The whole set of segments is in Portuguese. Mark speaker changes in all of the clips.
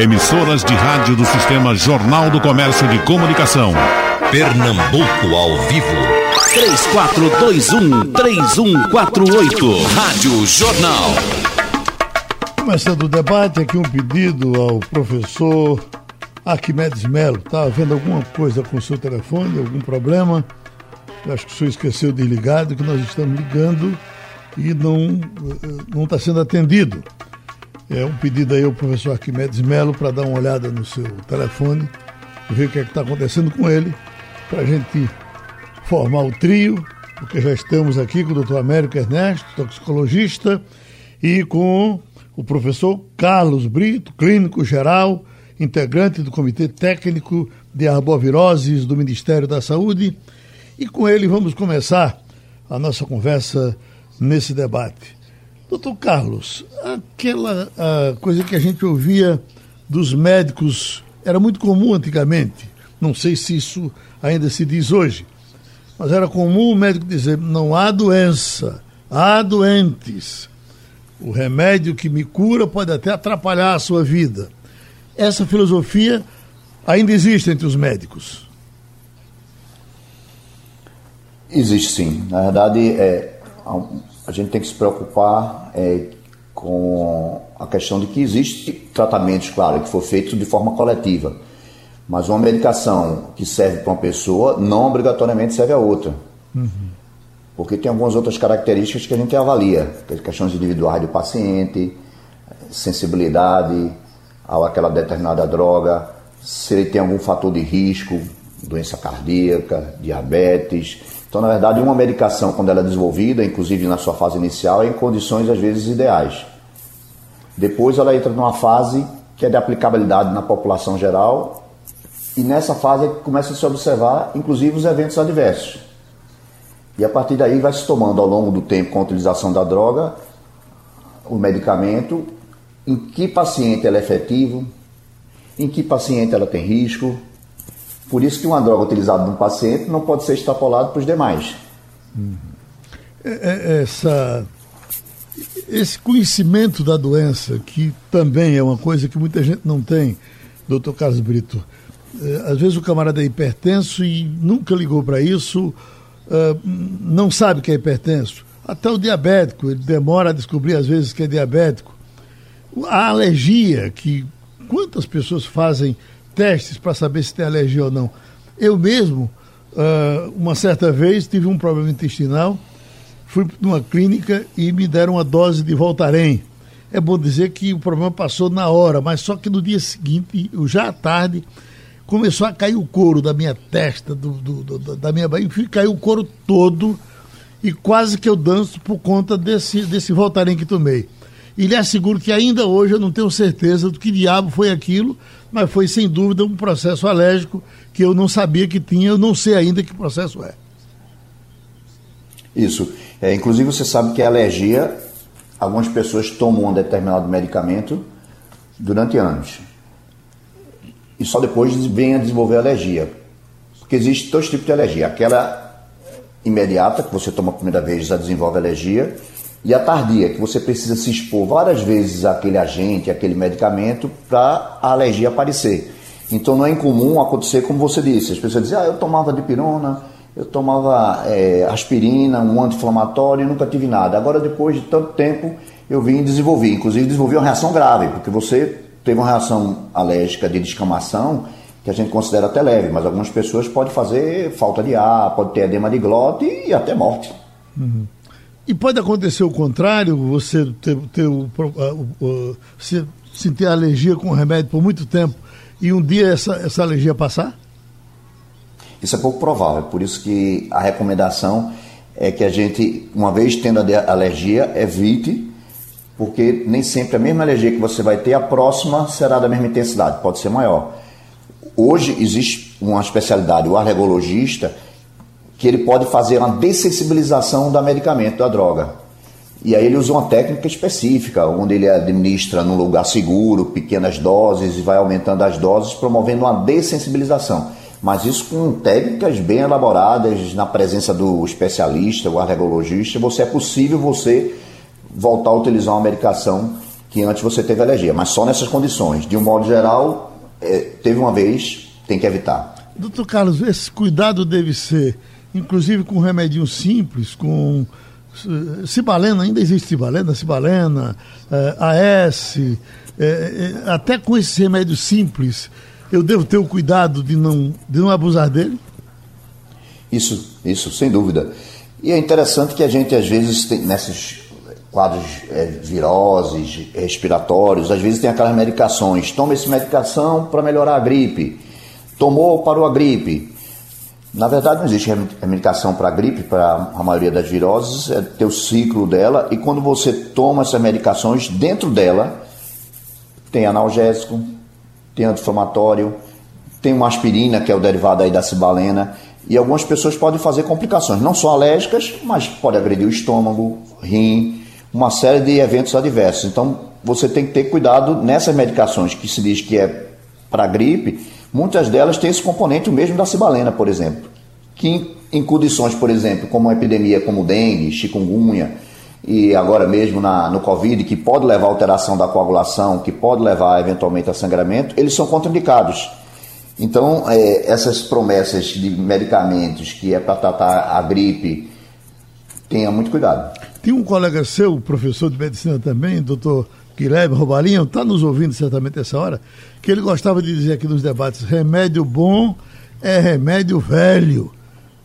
Speaker 1: Emissoras de rádio do Sistema Jornal do Comércio de Comunicação. Pernambuco ao vivo.
Speaker 2: 3421-3148. Rádio Jornal.
Speaker 3: Começando o debate, aqui um pedido ao professor Arquimedes Melo. Está havendo alguma coisa com o seu telefone, algum problema? Eu acho que o senhor esqueceu de ligado, que nós estamos ligando e não não está sendo atendido. É um pedido aí ao professor Arquimedes Melo para dar uma olhada no seu telefone, ver o que é está acontecendo com ele, para a gente formar o trio, porque já estamos aqui com o doutor Américo Ernesto, toxicologista, e com o professor Carlos Brito, clínico geral, integrante do Comitê Técnico de Arboviroses do Ministério da Saúde. E com ele vamos começar a nossa conversa nesse debate. Doutor Carlos, aquela coisa que a gente ouvia dos médicos era muito comum antigamente, não sei se isso ainda se diz hoje, mas era comum o médico dizer: não há doença, há doentes. O remédio que me cura pode até atrapalhar a sua vida. Essa filosofia ainda existe entre os médicos.
Speaker 4: Existe sim. Na verdade, é, a gente tem que se preocupar é, com a questão de que existe tratamentos, claro, que for feito de forma coletiva. Mas uma medicação que serve para uma pessoa não obrigatoriamente serve a outra. Uhum. Porque tem algumas outras características que a gente avalia, questões individuais do paciente, sensibilidade àquela determinada droga, se ele tem algum fator de risco, doença cardíaca, diabetes, então, na verdade, uma medicação, quando ela é desenvolvida, inclusive na sua fase inicial, é em condições às vezes ideais. Depois ela entra numa fase que é de aplicabilidade na população geral, e nessa fase é começa a se observar, inclusive, os eventos adversos. E a partir daí vai se tomando ao longo do tempo, com a utilização da droga, o medicamento, em que paciente ela é efetivo, em que paciente ela tem risco, por isso que uma droga utilizada num paciente não pode ser extrapolada para os demais.
Speaker 3: Uhum. Essa, esse conhecimento da doença, que também é uma coisa que muita gente não tem, doutor Carlos Brito. É, às vezes o camarada é hipertenso e nunca ligou para isso, é, não sabe que é hipertenso. Até o diabético, ele demora a descobrir às vezes que é diabético. A alergia, que quantas pessoas fazem testes para saber se tem alergia ou não. Eu mesmo, uh, uma certa vez, tive um problema intestinal, fui numa clínica e me deram uma dose de Voltaren. É bom dizer que o problema passou na hora, mas só que no dia seguinte, já à tarde, começou a cair o couro da minha testa, do, do, do da minha barriga, caiu o couro todo e quase que eu danço por conta desse, desse Voltaren que tomei. E lhe asseguro que ainda hoje eu não tenho certeza do que diabo foi aquilo, mas foi sem dúvida um processo alérgico que eu não sabia que tinha, eu não sei ainda que processo é.
Speaker 4: Isso. É, inclusive você sabe que a alergia, algumas pessoas tomam um determinado medicamento durante anos. E só depois vem a desenvolver alergia. Porque existe dois tipos de alergia. Aquela imediata, que você toma a primeira vez já desenvolve alergia, e a tardia, que você precisa se expor várias vezes àquele agente, àquele medicamento, para a alergia aparecer. Então não é incomum acontecer como você disse. As pessoas dizem, ah, eu tomava dipirona, eu tomava é, aspirina, um anti-inflamatório e nunca tive nada. Agora, depois de tanto tempo, eu vim desenvolver. Inclusive, desenvolvi uma reação grave, porque você teve uma reação alérgica de descamação que a gente considera até leve, mas algumas pessoas podem fazer falta de ar, pode ter edema de glote e até morte.
Speaker 3: Uhum. E pode acontecer o contrário, você ter, ter o, o, você sentir alergia com o remédio por muito tempo e um dia essa, essa alergia passar?
Speaker 4: Isso é pouco provável, por isso que a recomendação é que a gente, uma vez tendo a alergia, evite, porque nem sempre a mesma alergia que você vai ter, a próxima será da mesma intensidade, pode ser maior. Hoje existe uma especialidade, o alergologista, que ele pode fazer uma dessensibilização do medicamento, da droga. E aí ele usa uma técnica específica, onde ele administra num lugar seguro, pequenas doses e vai aumentando as doses, promovendo uma dessensibilização. Mas isso com técnicas bem elaboradas, na presença do especialista, o alergologista, você é possível você voltar a utilizar uma medicação que antes você teve alergia, mas só nessas condições. De um modo geral, é, teve uma vez, tem que evitar.
Speaker 3: Doutor Carlos, esse cuidado deve ser, inclusive com remédio simples, com uh, cibalena, ainda existe cibalena, cibalena, uh, AS, uh, até com esses remédios simples, eu devo ter o cuidado de não, de não abusar dele?
Speaker 4: Isso, isso, sem dúvida. E é interessante que a gente, às vezes, tem, nesses quadros é, viroses, respiratórios, às vezes tem aquelas medicações. Toma essa medicação para melhorar a gripe. Tomou, parou a gripe. Na verdade, não existe medicação para gripe, para a maioria das viroses, é ter o ciclo dela, e quando você toma essas medicações, dentro dela tem analgésico, tem anti-inflamatório, tem uma aspirina, que é o derivado aí da cibalena, e algumas pessoas podem fazer complicações, não só alérgicas, mas pode agredir o estômago, rim, uma série de eventos adversos. Então, você tem que ter cuidado nessas medicações que se diz que é para gripe, muitas delas têm esse componente mesmo da cibalena, por exemplo, que em, em condições, por exemplo, como uma epidemia como dengue, chikungunya, e agora mesmo na, no Covid, que pode levar a alteração da coagulação, que pode levar eventualmente a sangramento, eles são contraindicados. Então, é, essas promessas de medicamentos que é para tratar a gripe, tenha muito cuidado.
Speaker 3: Tem um colega seu, professor de medicina também, doutor Guilherme Robalinho, está nos ouvindo certamente essa hora, que ele gostava de dizer aqui nos debates: remédio bom é remédio velho.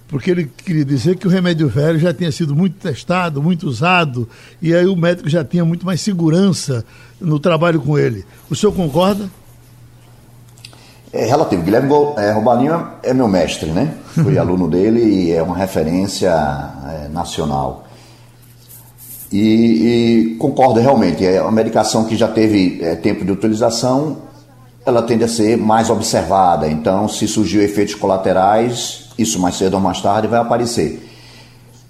Speaker 3: Porque ele queria dizer que o remédio velho já tinha sido muito testado, muito usado, e aí o médico já tinha muito mais segurança no trabalho com ele. O senhor concorda?
Speaker 4: É relativo. Guilherme é, Robalinho é meu mestre, né? Fui aluno dele e é uma referência é, nacional. E, e, concordo realmente, é uma medicação que já teve é, tempo de utilização, ela tende a ser mais observada. Então, se surgiu efeitos colaterais, isso mais cedo ou mais tarde vai aparecer.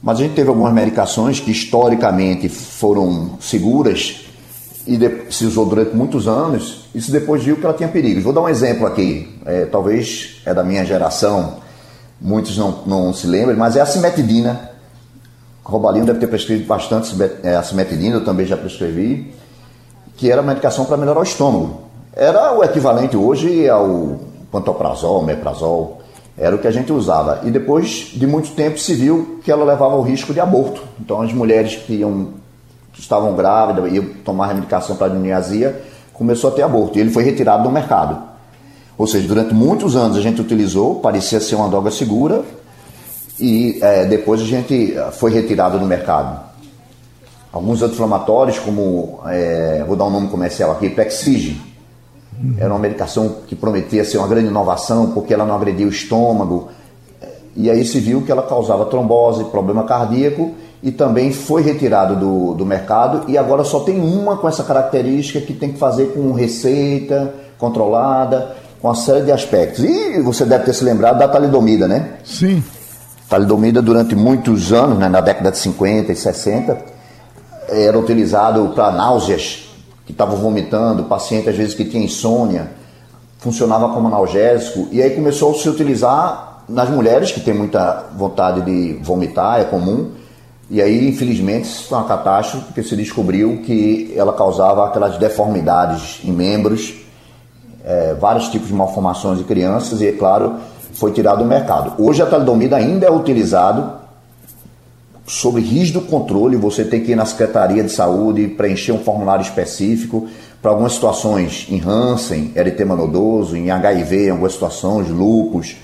Speaker 4: Mas a gente teve algumas medicações que historicamente foram seguras e se usou durante muitos anos, e se depois viu que ela tinha perigos. Vou dar um exemplo aqui, é, talvez é da minha geração, muitos não, não se lembram, mas é a cimetidina Robalinho deve ter prescrito bastante é, a cimetidina, eu também já prescrevi, que era medicação para melhorar o estômago. Era o equivalente hoje ao pantoprazol, meprazol, era o que a gente usava. E depois de muito tempo se viu que ela levava ao risco de aborto. Então as mulheres que, iam, que estavam grávidas iam tomar a medicação para a começou a ter aborto. E ele foi retirado do mercado. Ou seja, durante muitos anos a gente utilizou, parecia ser uma droga segura, e é, depois a gente foi retirado do mercado. Alguns anti-inflamatórios, como, é, vou dar um nome comercial aqui, Plexige, era uma medicação que prometia ser uma grande inovação porque ela não agredia o estômago. E aí se viu que ela causava trombose, problema cardíaco e também foi retirado do, do mercado e agora só tem uma com essa característica que tem que fazer com receita controlada, com uma série de aspectos. E você deve ter se lembrado da talidomida, né?
Speaker 3: Sim.
Speaker 4: Talidomida durante muitos anos, né, na década de 50 e 60, era utilizado para náuseas, que estavam vomitando, paciente às vezes que tinha insônia, funcionava como analgésico, e aí começou a se utilizar nas mulheres que têm muita vontade de vomitar, é comum, e aí infelizmente isso foi uma catástrofe, porque se descobriu que ela causava aquelas deformidades em membros, é, vários tipos de malformações em crianças, e é claro, foi tirado do mercado. Hoje a talidomida ainda é utilizado sob rígido controle, você tem que ir na Secretaria de Saúde preencher um formulário específico para algumas situações em Hansen, eritema nodoso, em HIV, em algumas situações, lupus,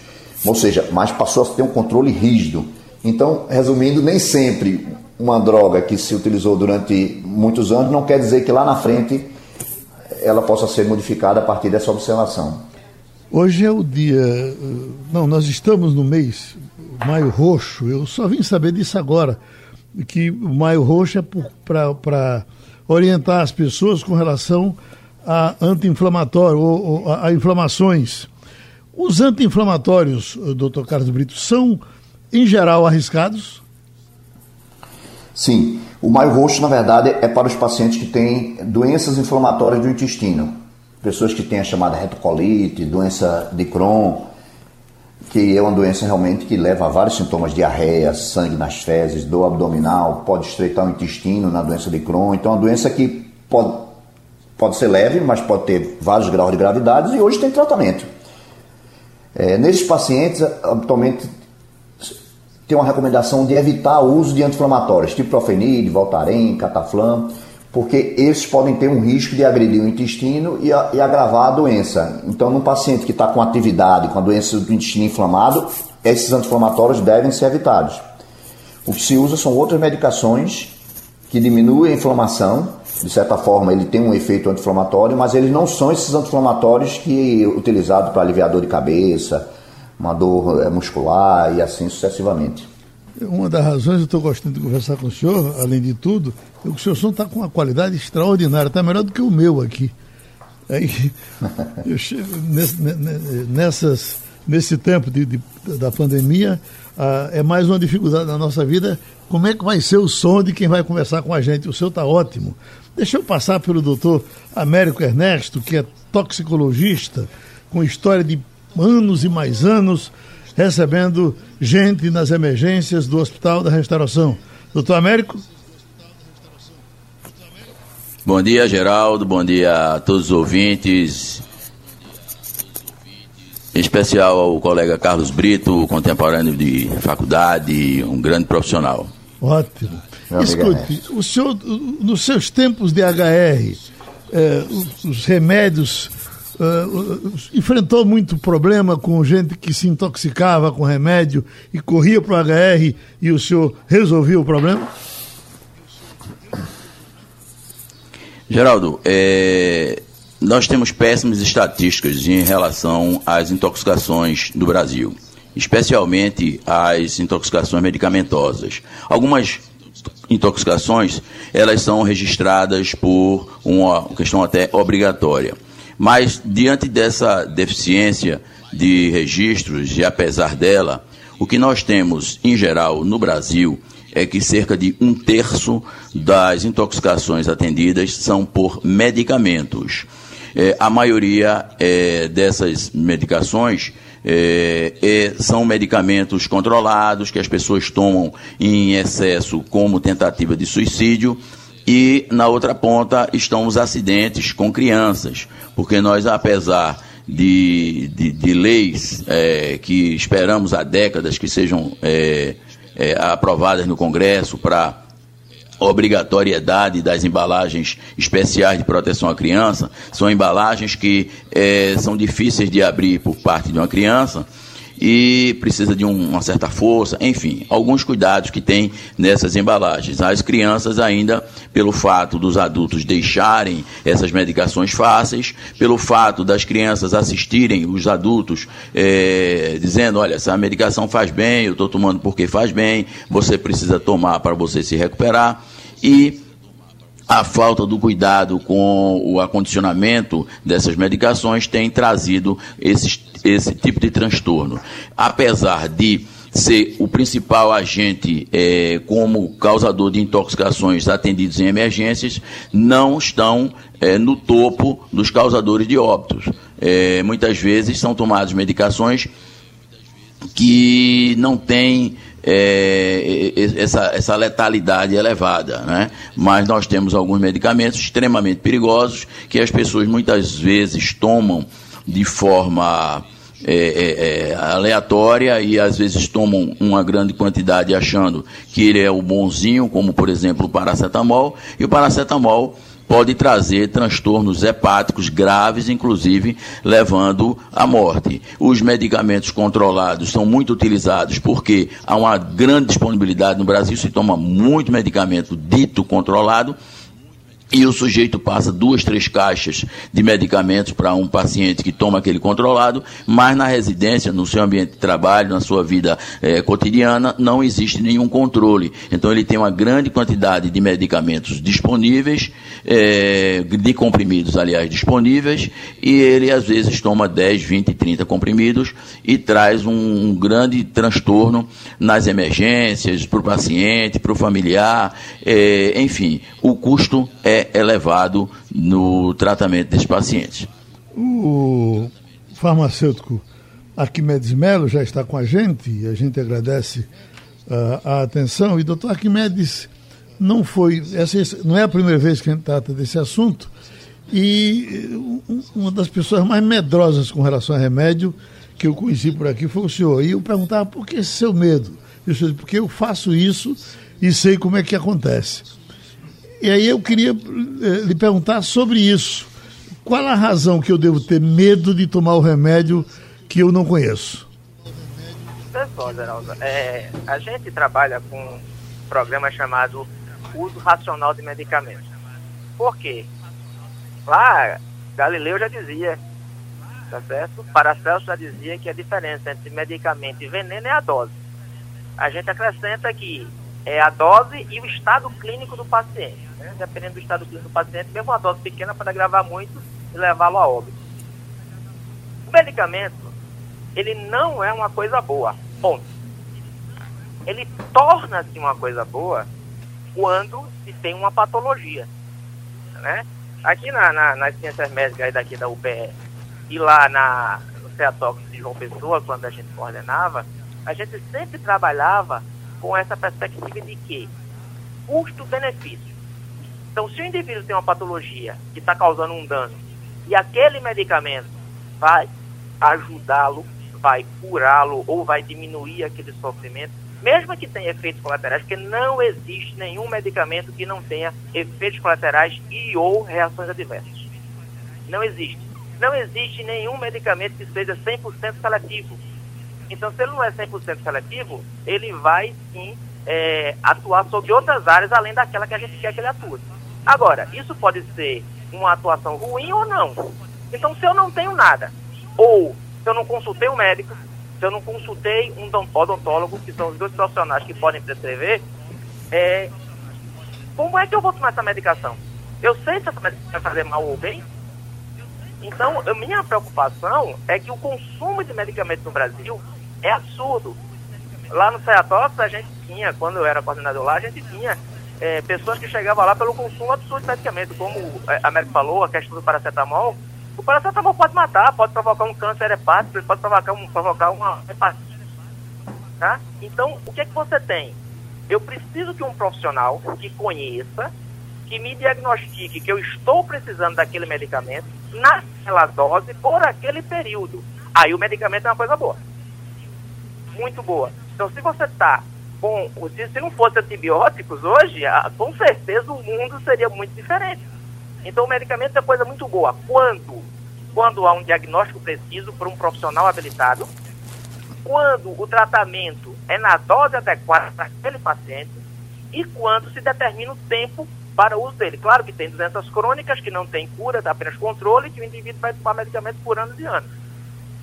Speaker 4: ou seja, mas passou a ter um controle rígido. Então, resumindo, nem sempre uma droga que se utilizou durante muitos anos não quer dizer que lá na frente ela possa ser modificada a partir dessa observação.
Speaker 3: Hoje é o dia. Não, nós estamos no mês Maio Roxo. Eu só vim saber disso agora. Que o Maio Roxo é para orientar as pessoas com relação a anti-inflamatório ou, ou a, a, inflamações. Os anti-inflamatórios, doutor Carlos Brito, são, em geral, arriscados?
Speaker 4: Sim. O maio roxo, na verdade, é para os pacientes que têm doenças inflamatórias do intestino pessoas que têm a chamada retocolite, doença de Crohn, que é uma doença realmente que leva a vários sintomas, diarreia, sangue nas fezes, dor abdominal, pode estreitar o intestino na doença de Crohn. Então, é uma doença que pode pode ser leve, mas pode ter vários graus de gravidade e hoje tem tratamento. É, nesses pacientes, habitualmente tem uma recomendação de evitar o uso de anti-inflamatórios, tipo profenil, Voltaren, Cataflam, porque esses podem ter um risco de agredir o intestino e, a, e agravar a doença. Então, num paciente que está com atividade, com a doença do intestino inflamado, esses anti-inflamatórios devem ser evitados. O que se usa são outras medicações que diminuem a inflamação, de certa forma ele tem um efeito anti-inflamatório, mas eles não são esses anti-inflamatórios que utilizados para aliviar dor de cabeça, uma dor é, muscular e assim sucessivamente.
Speaker 3: Uma das razões eu estou gostando de conversar com o senhor, além de tudo, é que o seu som está com uma qualidade extraordinária, está melhor do que o meu aqui. Aí, eu, nessas, nesse tempo de, de da pandemia, ah, é mais uma dificuldade na nossa vida. Como é que vai ser o som de quem vai conversar com a gente? O seu está ótimo. Deixa eu passar pelo doutor Américo Ernesto, que é toxicologista, com história de anos e mais anos recebendo gente nas emergências do Hospital da Restauração. Doutor Américo?
Speaker 5: Bom dia, Geraldo. Bom dia a todos os ouvintes. Em especial ao colega Carlos Brito, contemporâneo de faculdade, um grande profissional.
Speaker 3: Ótimo. Escute, o senhor, nos seus tempos de HR, eh, os remédios uh, enfrentou muito problema com gente que se intoxicava com remédio e corria para o HR e o senhor resolvia o problema?
Speaker 5: Geraldo, é, nós temos péssimas estatísticas em relação às intoxicações do Brasil, especialmente as intoxicações medicamentosas. Algumas intoxicações, elas são registradas por uma questão até obrigatória. Mas, diante dessa deficiência de registros, e apesar dela, o que nós temos, em geral, no Brasil, é que cerca de um terço das intoxicações atendidas são por medicamentos. É, a maioria é, dessas medicações é, é, são medicamentos controlados que as pessoas tomam em excesso como tentativa de suicídio e na outra ponta estão os acidentes com crianças, porque nós, apesar de, de, de leis é, que esperamos há décadas que sejam é, é, aprovadas no Congresso para obrigatoriedade das embalagens especiais de proteção à criança, são embalagens que é, são difíceis de abrir por parte de uma criança e precisa de um, uma certa força, enfim, alguns cuidados que tem nessas embalagens. As crianças ainda, pelo fato dos adultos deixarem essas medicações fáceis, pelo fato das crianças assistirem os adultos é, dizendo, olha, essa medicação faz bem, eu estou tomando porque faz bem, você precisa tomar para você se recuperar e a falta do cuidado com o acondicionamento dessas medicações tem trazido esses esse tipo de transtorno. Apesar de ser o principal agente é, como causador de intoxicações atendidos em emergências, não estão é, no topo dos causadores de óbitos. É, muitas vezes são tomadas medicações que não têm é, essa, essa letalidade elevada, né? Mas nós temos alguns medicamentos extremamente perigosos que as pessoas muitas vezes tomam de forma é, é, é, aleatória e às vezes tomam uma grande quantidade achando que ele é o bonzinho, como por exemplo o paracetamol, e o paracetamol pode trazer transtornos hepáticos graves, inclusive levando à morte. Os medicamentos controlados são muito utilizados porque há uma grande disponibilidade no Brasil, se toma muito medicamento dito controlado e o sujeito passa duas, três caixas de medicamentos para um paciente que toma aquele controlado, mas na residência, no seu ambiente de trabalho, na sua vida é, cotidiana, não existe nenhum controle. Então ele tem uma grande quantidade de medicamentos disponíveis, é, de comprimidos, aliás, disponíveis, e ele às vezes toma 10, 20, 30 comprimidos e traz um, um grande transtorno nas emergências, para o paciente, para o familiar, é, enfim, o custo é elevado no tratamento desses pacientes.
Speaker 3: O farmacêutico Arquimedes Melo já está com a gente e a gente agradece uh, a atenção. E doutor Arquimedes, não foi, essa não é a primeira vez que a gente trata desse assunto E uma das pessoas mais medrosas com relação a remédio que eu conheci por aqui foi o senhor. E eu perguntava por que esse seu medo? E senhor disse, porque eu faço isso e sei como é que acontece. E aí eu queria eh, lhe perguntar sobre isso. Qual a razão que eu devo ter medo de tomar o remédio que eu não conheço?
Speaker 6: Pessoal, Geraldo, é, a gente trabalha com um programa chamado Uso Racional de Medicamentos. Por quê? Lá, Galileu já dizia, tá certo? Paracelso já dizia que a diferença entre medicamento e veneno é a dose. A gente acrescenta que é a dose e o estado clínico do paciente. Né? Dependendo do estado clínico do paciente, mesmo uma dose pequena pode agravar muito e levá-lo a óbito. O medicamento, ele não é uma coisa boa, ponto. Ele torna-se uma coisa boa quando se tem uma patologia, né? Aqui na, na, nas ciências médicas daqui da UPE e lá na, no CEATOX de João Pessoa, quando a gente coordenava, a gente sempre trabalhava com essa perspectiva de que custo-benefício. Então, se o indivíduo tem uma patologia que está causando um dano e aquele medicamento vai ajudá-lo, vai curá-lo ou vai diminuir aquele sofrimento, mesmo que tenha efeitos colaterais, porque não existe nenhum medicamento que não tenha efeitos colaterais e ou reações adversas. Não existe. Não existe nenhum medicamento que seja 100% seletivo. Então, se ele não é 100% seletivo, ele vai sim é, atuar sobre outras áreas além daquela que a gente quer que ele atue. Agora, isso pode ser uma atuação ruim ou não. Então, se eu não tenho nada, ou se eu não consultei um médico, se eu não consultei um odontólogo, que são os dois profissionais que podem prescrever, é, como é que eu vou tomar essa medicação? Eu sei se essa medicação vai fazer mal ou bem? Então, a minha preocupação é que o consumo de medicamentos no Brasil é absurdo. Lá no CEATOX, a gente tinha, quando eu era coordenador lá, a gente tinha é, pessoas que chegavam lá pelo consumo absurdo de medicamento, como a América falou, a questão do paracetamol, o paracetamol pode matar, pode provocar um câncer hepático, pode provocar, um, provocar uma hepatite. Tá? Então, o que é que você tem? Eu preciso que um profissional que conheça, que me diagnostique que eu estou precisando daquele medicamento naquela dose por aquele período. Aí o medicamento é uma coisa boa. Muito boa. Então, se você está com. Se, se não fosse antibióticos hoje, com certeza o mundo seria muito diferente. Então, o medicamento é coisa muito boa. Quando? Quando há um diagnóstico preciso por um profissional habilitado, quando o tratamento é na dose adequada para aquele paciente e quando se determina o tempo para uso dele. Claro que tem doenças crônicas que não tem cura, apenas controle, que o indivíduo vai tomar medicamento por anos e anos.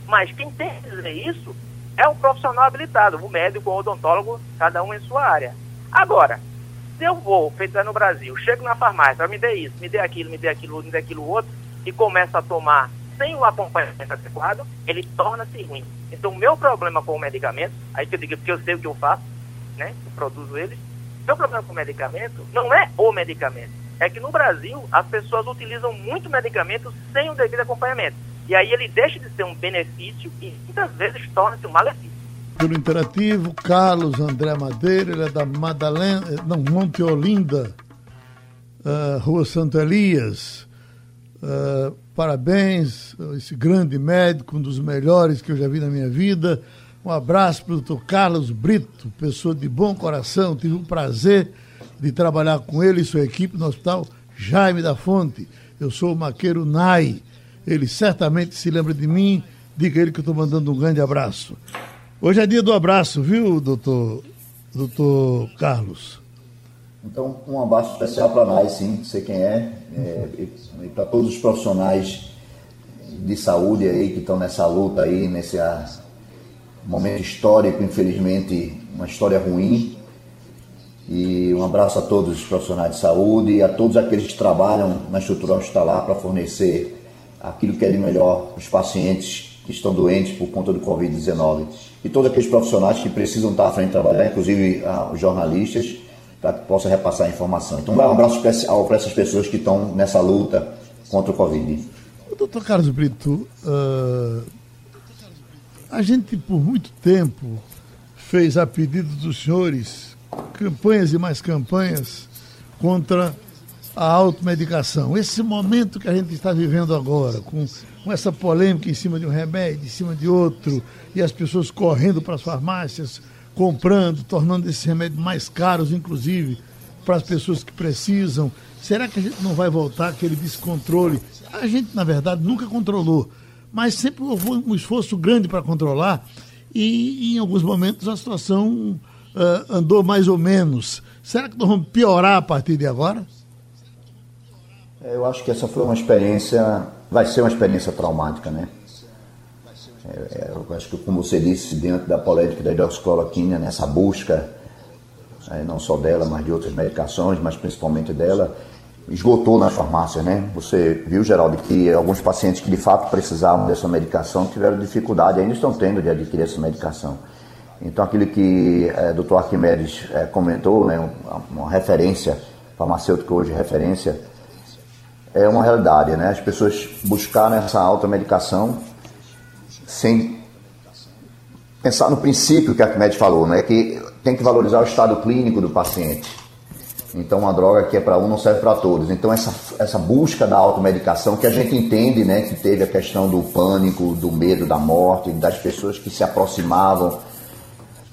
Speaker 6: Mas quem tem que dizer isso é um profissional habilitado, o médico ou odontólogo, cada um em sua área. Agora, se eu vou, feito é no Brasil, chego na farmácia, me dê isso, me dê aquilo, me dê aquilo, me dê aquilo outro, e começo a tomar sem o acompanhamento adequado, ele torna-se ruim. Então, o meu problema com o medicamento, aí que eu digo porque eu sei o que eu faço, né? Eu produzo eles. Meu problema com o medicamento não é o medicamento. É que no Brasil as pessoas utilizam muito medicamento sem o devido acompanhamento. E aí ele deixa de ser um benefício e muitas vezes torna-se um malefício
Speaker 3: pelo Interativo, Carlos André Madeira, ele é da Madalena, não, Monte Olinda, uh, Rua Santo Elias. Uh, parabéns, esse grande médico, um dos melhores que eu já vi na minha vida. Um abraço para o doutor Carlos Brito, pessoa de bom coração. Tive o prazer de trabalhar com ele e sua equipe no Hospital Jaime da Fonte. Eu sou o maqueiro Nai. Ele certamente se lembra de mim. Diga ele que eu estou mandando um grande abraço. Hoje é dia do abraço, viu, doutor, doutor Carlos?
Speaker 4: Então, um abraço especial para nós, sim, sei quem é, é e, e para todos os profissionais de saúde aí que estão nessa luta aí, nesse ah, momento histórico, infelizmente, uma história ruim. E um abraço a todos os profissionais de saúde e a todos aqueles que trabalham na estrutura hospitalar para fornecer aquilo que é de melhor os pacientes que estão doentes por conta do Covid-19. E todos aqueles profissionais que precisam estar à frente trabalhar, inclusive ah, os jornalistas, para que possa repassar a informação. Então, um abraço especial para essas pessoas que estão nessa luta contra o Covid.
Speaker 3: Doutor Carlos Brito, uh, a gente por muito tempo fez a pedido dos senhores campanhas e mais campanhas contra a automedicação. Esse momento que a gente está vivendo agora, com, com essa polêmica em cima de um remédio, em cima de outro, e as pessoas correndo para as farmácias, comprando, tornando esses remédios mais caros, inclusive, para as pessoas que precisam. Será que a gente não vai voltar aquele descontrole? A gente, na verdade, nunca controlou, mas sempre houve um esforço grande para controlar e, em alguns momentos, a situação uh, andou mais ou menos. Será que nós vamos piorar a partir de agora?
Speaker 4: É, eu acho que essa foi uma experiência, vai ser uma experiência traumática, né? É, é, eu acho que, como você disse, diante da polêmica da hidroxicloroquina, nessa busca, não só dela, mas de outras medicações, mas principalmente dela, esgotou nas farmácias, né? Você viu, Geraldo, que alguns pacientes que de fato precisavam dessa medicação tiveram dificuldade, ainda estão tendo de adquirir essa medicação. Então, aquilo que é, o Dr. Arquimedes é, comentou, né, uma, referência farmacêutica hoje referência, é uma realidade, né? As pessoas buscaram essa alta medicação sem pensar no princípio que a Arquimedes falou, né? Que tem que valorizar o estado clínico do paciente. Então, uma droga que é para um não serve para todos. Então, essa, essa busca da automedicação, que a gente entende, né? Que teve a questão do pânico, do medo da morte, das pessoas que se aproximavam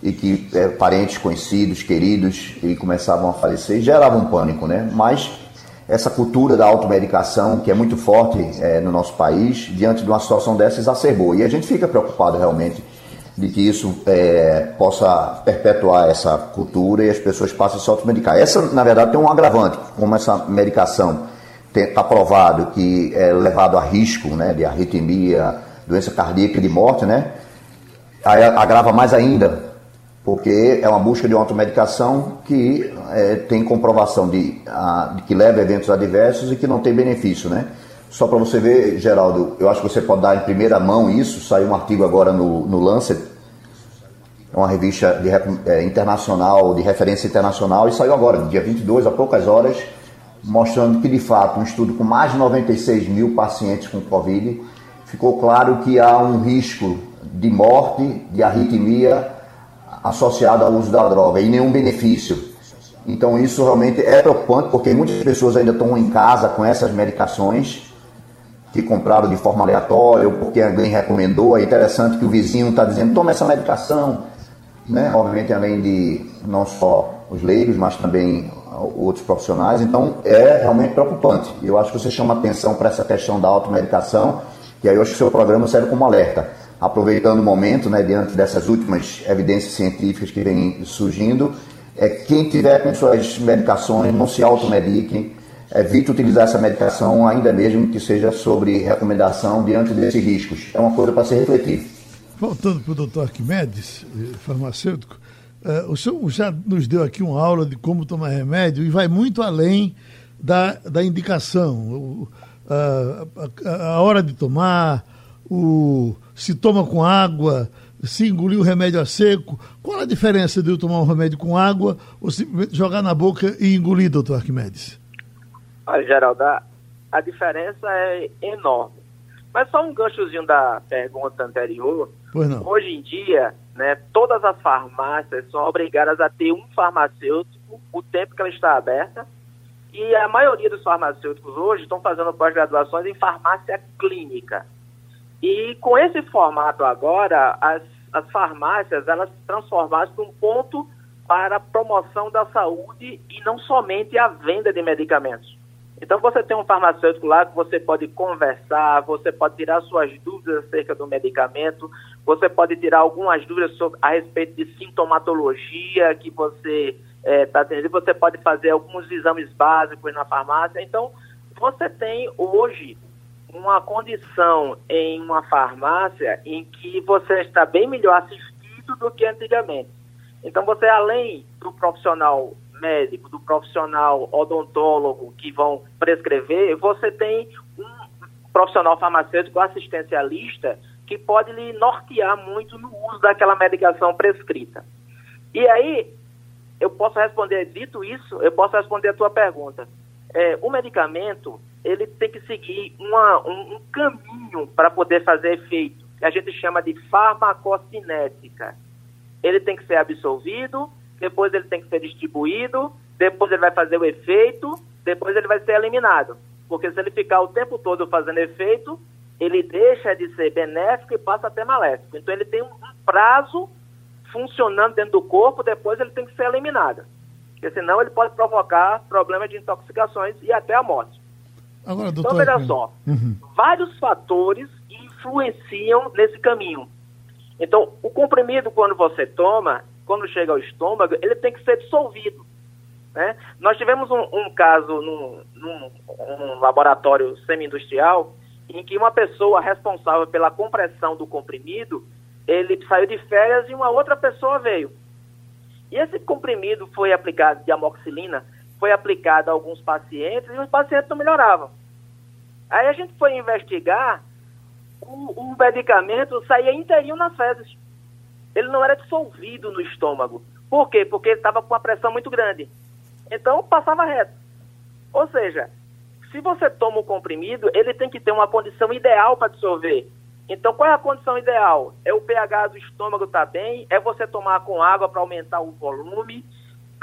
Speaker 4: e que é, parentes conhecidos, queridos, e começavam a falecer, gerava um pânico, né? Mas essa cultura da automedicação, que é muito forte é, no nosso país, diante de uma situação dessa, exacerbou. E a gente fica preocupado realmente de que isso é, possa perpetuar essa cultura e as pessoas passem a se automedicar. Essa, na verdade, tem um agravante, como essa medicação está provado que é levado a risco né, de arritmia, doença cardíaca e de morte, né? Aí agrava mais ainda porque é uma busca de uma automedicação que é, tem comprovação de, a, de, que leva a eventos adversos e que não tem benefício, né? Só para você ver, Geraldo, eu acho que você pode dar em primeira mão isso, saiu um artigo agora no, no Lancet, é uma revista de, é, internacional, de referência internacional, e saiu agora, dia 22, há poucas horas, mostrando que, de fato, um estudo com mais de 96 mil pacientes com Covid, ficou claro que há um risco de morte, de arritmia, associado ao uso da droga e nenhum benefício. Então isso realmente é preocupante porque muitas pessoas ainda estão em casa com essas medicações que compraram de forma aleatória ou porque alguém recomendou. É interessante que o vizinho está dizendo toma essa medicação, né? Obviamente além de não só os leigos, mas também outros profissionais. Então é realmente preocupante. Eu acho que você chama atenção para essa questão da automedicação, e aí eu acho que o seu programa serve como alerta aproveitando o momento, né, diante dessas últimas evidências científicas que vêm surgindo, é quem tiver com suas medicações, não se automediquem, evite utilizar essa medicação, ainda mesmo que seja sobre recomendação diante desses riscos. É uma coisa para se refletir.
Speaker 3: Voltando para o doutor Arquimedes, eh, farmacêutico, uh, o senhor já nos deu aqui uma aula de como tomar remédio e vai muito além da, da indicação. O, a, a hora de tomar, o, se toma com água, se engolir o remédio a seco. Qual a diferença de eu tomar um remédio com água ou simplesmente jogar na boca e engolir, doutor Arquimedes?
Speaker 6: Olha, Geraldo, a, a diferença é enorme. Mas só um ganchozinho da pergunta anterior. Hoje em dia, né, todas as farmácias são obrigadas a ter um farmacêutico o tempo que ela está aberta. E a maioria dos farmacêuticos hoje estão fazendo pós-graduações em farmácia clínica. E com esse formato agora, as, as farmácias elas se transformaram num ponto para a promoção da saúde e não somente a venda de medicamentos. Então você tem um farmacêutico lá que você pode conversar, você pode tirar suas dúvidas acerca do medicamento, você pode tirar algumas dúvidas sobre, a respeito de sintomatologia que você está eh, é, tendo, você pode fazer alguns exames básicos na farmácia. Então você tem hoje uma condição em uma farmácia em que você está bem melhor assistido do que antigamente. Então, você, além do profissional médico, do profissional odontólogo que vão prescrever, você tem um profissional farmacêutico assistencialista que pode lhe nortear muito no uso daquela medicação prescrita. E aí, eu posso responder, dito isso, eu posso responder a tua pergunta. É, o medicamento, ele tem que seguir uma, um, um caminho para poder fazer efeito, que a gente chama de farmacocinética. Ele tem que ser absorvido, depois ele tem que ser distribuído, depois ele vai fazer o efeito depois ele vai ser eliminado. Porque se ele ficar o tempo todo fazendo efeito, ele deixa de ser benéfico e passa a ser maléfico. Então ele tem um prazo funcionando dentro do corpo, depois ele tem que ser eliminado. Porque senão ele pode provocar problemas de intoxicações e até a morte. Agora, então, doutor... Então, veja só, uhum. vários fatores influenciam nesse caminho. Então, o comprimido, quando você toma, quando chega ao estômago, ele tem que ser dissolvido. Né? Nós tivemos um, um caso num, num um laboratório semi-industrial em que uma pessoa responsável pela compressão do comprimido, ele saiu de férias e uma outra pessoa veio. E esse comprimido foi aplicado de amoxicilina, foi aplicado a alguns pacientes e os pacientes não melhoravam. Aí a gente foi investigar, o, o medicamento saía inteirinho nas fezes. Ele não era dissolvido no estômago. Por quê? Porque ele estava com a pressão muito grande. Então passava reto. Ou seja, se você toma o comprimido, ele tem que ter uma condição ideal para dissolver. Então, qual é a condição ideal? É o pH do estômago estar tá bem, é você tomar com água para aumentar o volume,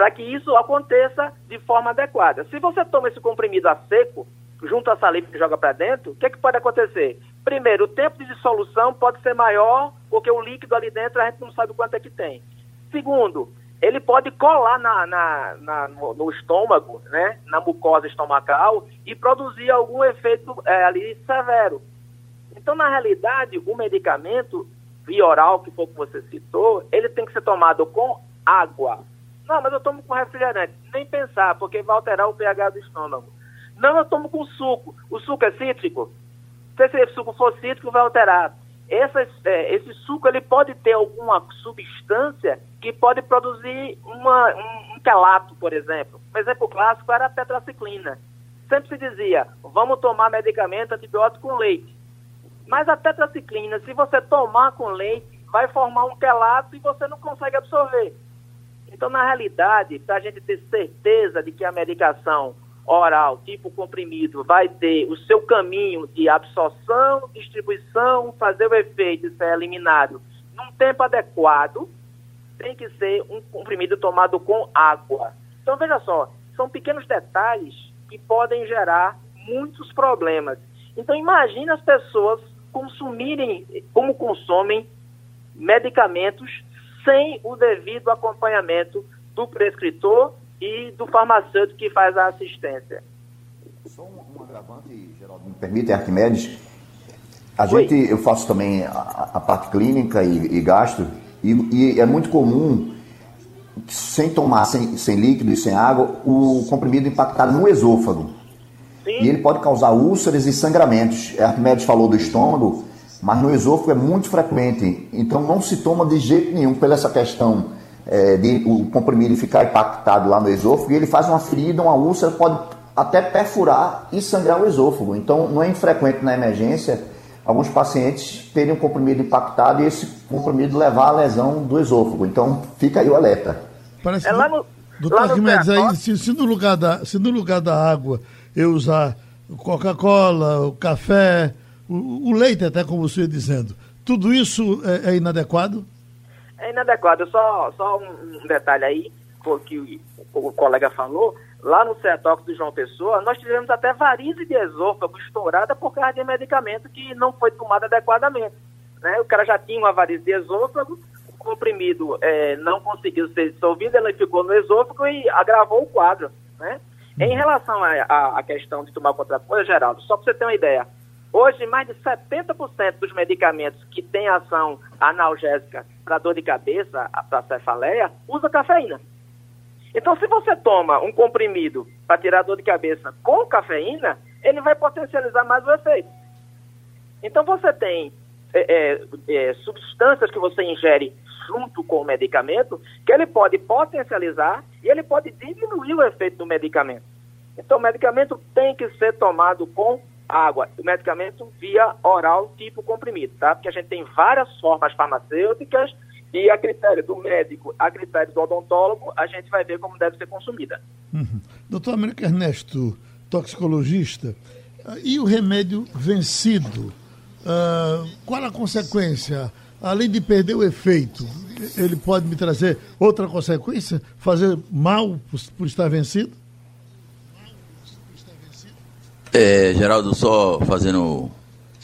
Speaker 6: para que isso aconteça de forma adequada. Se você toma esse comprimido a seco, junto à saliva que joga para dentro, o que, é que pode acontecer? Primeiro, o tempo de dissolução pode ser maior, porque o líquido ali dentro a gente não sabe quanto é que tem. Segundo, ele pode colar na, na, na no, no, estômago, né, na mucosa estomacal, e produzir algum efeito é, ali severo. Então, na realidade, o medicamento via oral, que foi o que você citou, ele tem que ser tomado com água. Não, mas eu tomo com refrigerante. Nem pensar, porque vai alterar o pH do estômago. Não, eu tomo com suco. O suco é cítrico? Se esse suco for cítrico, vai alterar. Essa, é, esse suco ele pode ter alguma substância que pode produzir uma, um, um quelato, por exemplo. Um exemplo clássico era a tetraciclina. Sempre se dizia, vamos tomar medicamento antibiótico com leite. Mas a tetraciclina, se você tomar com leite, vai formar um quelato e você não consegue absorver. Então, na realidade, para a gente ter certeza de que a medicação oral, tipo comprimido, vai ter o seu caminho de absorção, distribuição, fazer o efeito e ser eliminado num tempo adequado, tem que ser um comprimido tomado com água. Então, veja só, são pequenos detalhes que podem gerar muitos problemas. Então, imagine as pessoas consumirem, como consomem, medicamentos sem o devido acompanhamento do prescritor e do farmacêutico que faz a assistência.
Speaker 4: Só um, um agravante, Geraldo, me permite, Arquimedes. A Oi. gente, eu faço também a, a parte clínica e, e gasto, e, e, é muito comum, sem tomar, sem, sem líquido e sem água, o comprimido impactar no esôfago. Sim. E ele pode causar úlceras e sangramentos. Arquimedes falou do estômago, mas no esôfago é muito frequente. Então não se toma de jeito nenhum pela essa questão é, de o comprimido ficar impactado lá no esôfago. E ele faz uma ferida, uma úlcera, pode até perfurar e sangrar o esôfago. Então não é infrequente na emergência alguns pacientes terem um comprimido impactado e esse comprimido levar à lesão do esôfago. Então fica aí o alerta.
Speaker 3: Parece é lá no, Doutor Arquimedes, aí, se, se, no lugar da, se no lugar da água eu usar Coca-Cola, o café, o, o, leite, até como você ia dizendo, tudo isso é, é inadequado?
Speaker 6: É inadequado. Só, só um detalhe aí, que o, o colega falou, lá no Cetox do João Pessoa, nós tivemos até varizes de esôfago estourada por causa de medicamento que não foi tomado adequadamente. Né? O cara já tinha uma varize de esôfago, o comprimido é, não conseguiu ser dissolvido, ele ficou no esôfago e agravou o quadro. Né? Em relação à questão de tomar contra coisa, Geraldo, só para você ter uma ideia, hoje mais de 70% dos medicamentos que têm ação analgésica para dor de cabeça, para cefaleia, usa cafeína. Então, se você toma um comprimido para tirar dor de cabeça com cafeína, ele vai potencializar mais o efeito. Então, você tem é, é, é, substâncias que você ingere junto com o medicamento, que ele pode potencializar e ele pode diminuir o efeito do medicamento. Então, o medicamento tem que ser tomado com água. O medicamento via oral, tipo comprimido, tá? Porque a gente tem várias formas farmacêuticas e a critério do médico, a critério do odontólogo, a gente vai ver como deve ser consumida.
Speaker 3: Uhum. Doutor Américo Ernesto, toxicologista, e o remédio vencido? Uh, qual a consequência? Além de perder o efeito, ele pode me trazer outra consequência? Fazer mal por estar vencido?
Speaker 5: É, Geraldo, só fazendo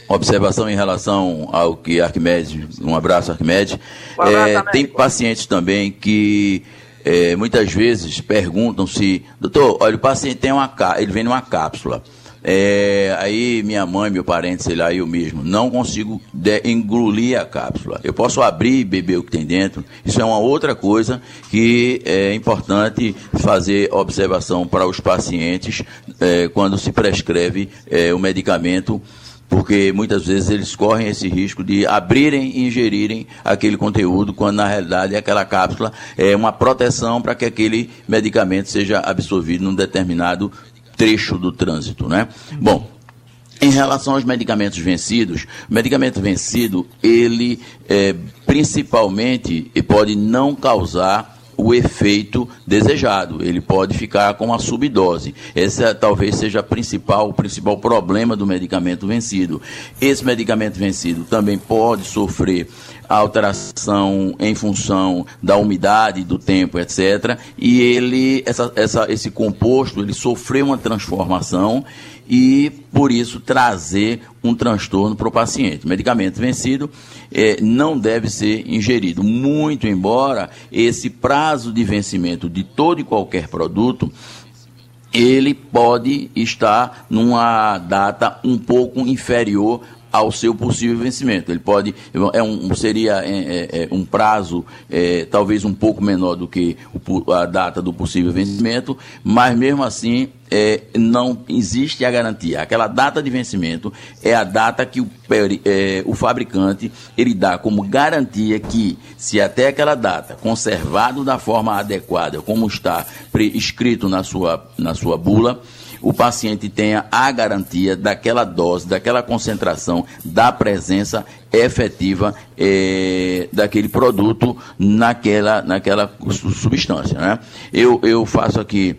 Speaker 5: observação em relação ao que Arquimedes, um abraço Arquimedes, um abraço, é, tem pacientes também que é, muitas vezes perguntam se, doutor, olha, o paciente tem uma ele vem numa cápsula. É, aí minha mãe, meu parente, sei lá, eu mesmo, não consigo de, engolir a cápsula. Eu posso abrir e beber o que tem dentro. Isso é uma outra coisa que é importante fazer observação para os pacientes é, quando se prescreve é, o medicamento porque muitas vezes eles correm esse risco de abrirem e ingerirem aquele conteúdo, quando na realidade aquela cápsula é uma proteção para que aquele medicamento seja absorvido num determinado trecho do trânsito, né? Bom, em relação aos medicamentos vencidos, medicamento vencido, ele é, principalmente pode não causar o efeito desejado. Ele pode ficar com a subdose. Esse é, talvez seja principal, o principal problema do medicamento vencido. Esse medicamento vencido também pode sofrer alteração em função da umidade, do tempo, etc. E ele, essa, essa, esse composto, ele sofreu uma transformação e, por isso, trazer um transtorno para o paciente. Medicamento vencido é, não deve ser ingerido, muito embora esse prazo de vencimento de todo e qualquer produto ele pode estar numa data um pouco inferior ao seu possível vencimento. Ele pode, é um, seria é, é, é, um prazo é, talvez um pouco menor do que o, a data do possível vencimento, mas mesmo assim é, não existe a garantia. Aquela data de vencimento é a data que o, é, o fabricante ele dá como garantia que, se até aquela data conservado da forma adequada, como está escrito na sua, na sua bula, o paciente tenha a garantia daquela dose, daquela concentração, da presença efetiva é, daquele produto naquela, naquela substância. Né? Eu, eu faço aqui